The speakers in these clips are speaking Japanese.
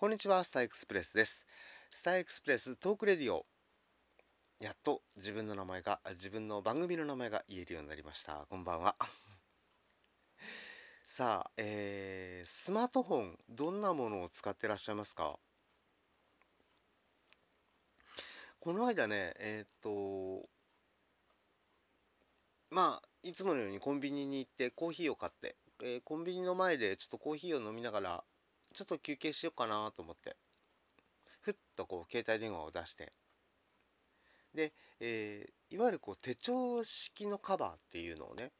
こんにちは、スターエクスプレスです。スターエクスプレストークレディオ。やっと自分の名前が、自分の番組の名前が言えるようになりました。こんばんは。さあ、えー、スマートフォン、どんなものを使ってらっしゃいますか？この間ね、えーっと、まあ、いつものようにコンビニに行ってコーヒーを買って、えーコンビニの前でちょっとコーヒーを飲みながら、ちょっと休憩しようかなと思って、ふっとこう携帯電話を出して、で、えーいわゆるこう手帳式のカバーっていうのをね、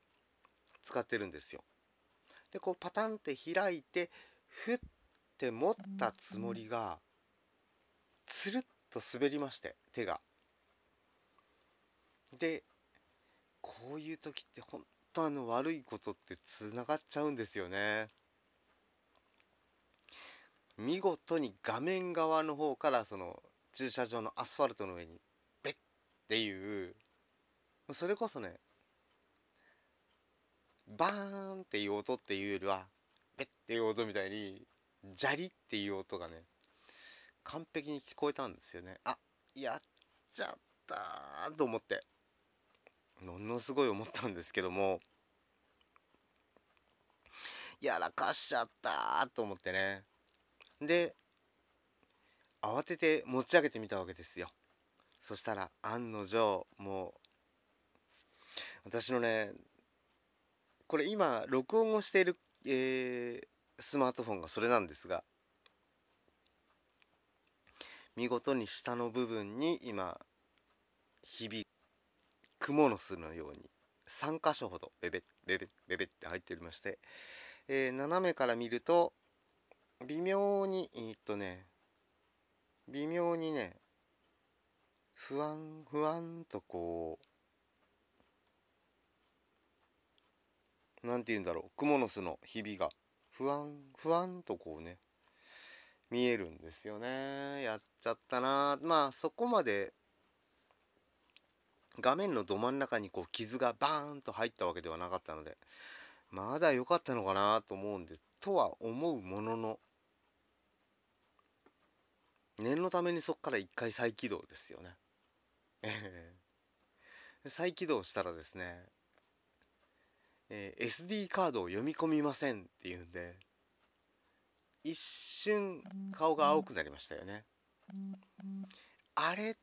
使ってるんですよ。で、こうパタンって開いて、ふって持ったつもりが、つるっと滑りまして、手が。で、こういう時って本当あの悪いことってつながっちゃうんですよね。見事に画面側の方からその駐車場のアスファルトの上にベッっていうそれこそねバーンっていう音っていうよりはベッっていう音みたいにジャリっていう音がね完璧に聞こえたんですよね。あやっちゃったと思ってものすごい思ったんですけどもやらかしちゃったと思ってね。で、慌てて持ち上げてみたわけですよ。そしたら、案の定、もう、私のね、これ今、録音をしている、えースマートフォンがそれなんですが、見事に下の部分に今、響く、蜘蛛の巣のように、3箇所ほど、ベベッ、ベベッ、ベって入っておりまして、えー斜めから見ると、微妙に、えっとね、微妙にね、不安、不安とこう、なんて言うんだろう、蜘蛛の巣のひびが、不安、不安とこうね、見えるんですよね。やっちゃったな。まあ、そこまで、画面のど真ん中にこう傷がバーンと入ったわけではなかったので、まだ良かったのかなと思うんで、とは思うものの、念のためにそこから一回再起動ですよね。再起動したらですね、えー SD カードを読み込みませんっていうんで、一瞬顔が青くなりましたよね。あれ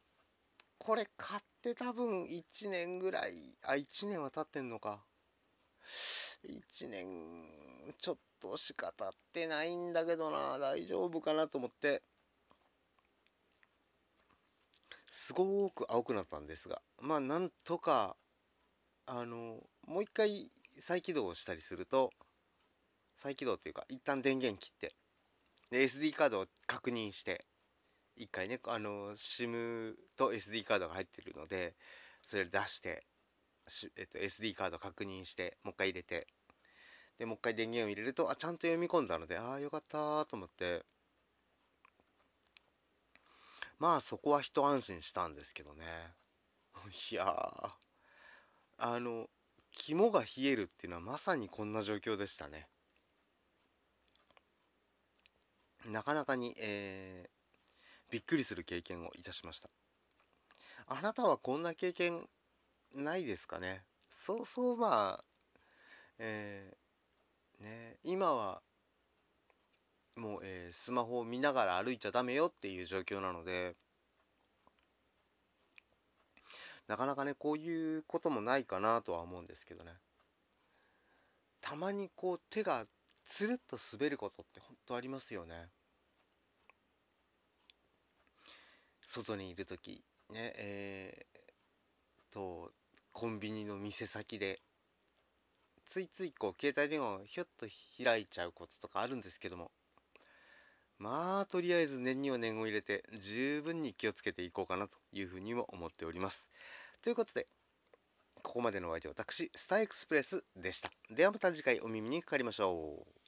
これ買って多分1年ぐらい、あ、1年は経ってんのか。1年ちょっとしか経ってないんだけどな、大丈夫かなと思って、すごーく青くなったんですが、まあなんとか、あの、もう一回再起動をしたりすると、再起動っていうか、一旦電源切って、で、SD カードを確認して、一回ね、あの、SIM と SD カードが入ってるので、それ出して、えっと、SD カード確認して、もう一回入れて、で、もう一回電源を入れると、あ、ちゃんと読み込んだので、ああ、よかったと思って、まあそこは一安心したんですけどね。いやー、あの、肝が冷えるっていうのはまさにこんな状況でしたね。なかなかに、えーびっくりする経験をいたしました。あなたはこんな経験ないですかね？そうそうまあ、えーね、今はもう、えースマホを見ながら歩いちゃダメよっていう状況なので、なかなかね、こういうこともないかなとは思うんですけどね。たまにこう手がつるっと滑ることって本当ありますよね。外にいるとき、ね、えーと、コンビニの店先で、ついついこう携帯電話をひょっと開いちゃうこととかあるんですけども、まあ、とりあえず念には念を入れて、十分に気をつけていこうかなというふうにも思っております。ということで、ここまでのお相手は私、スターエクスプレスでした。ではまた次回お耳にかかりましょう。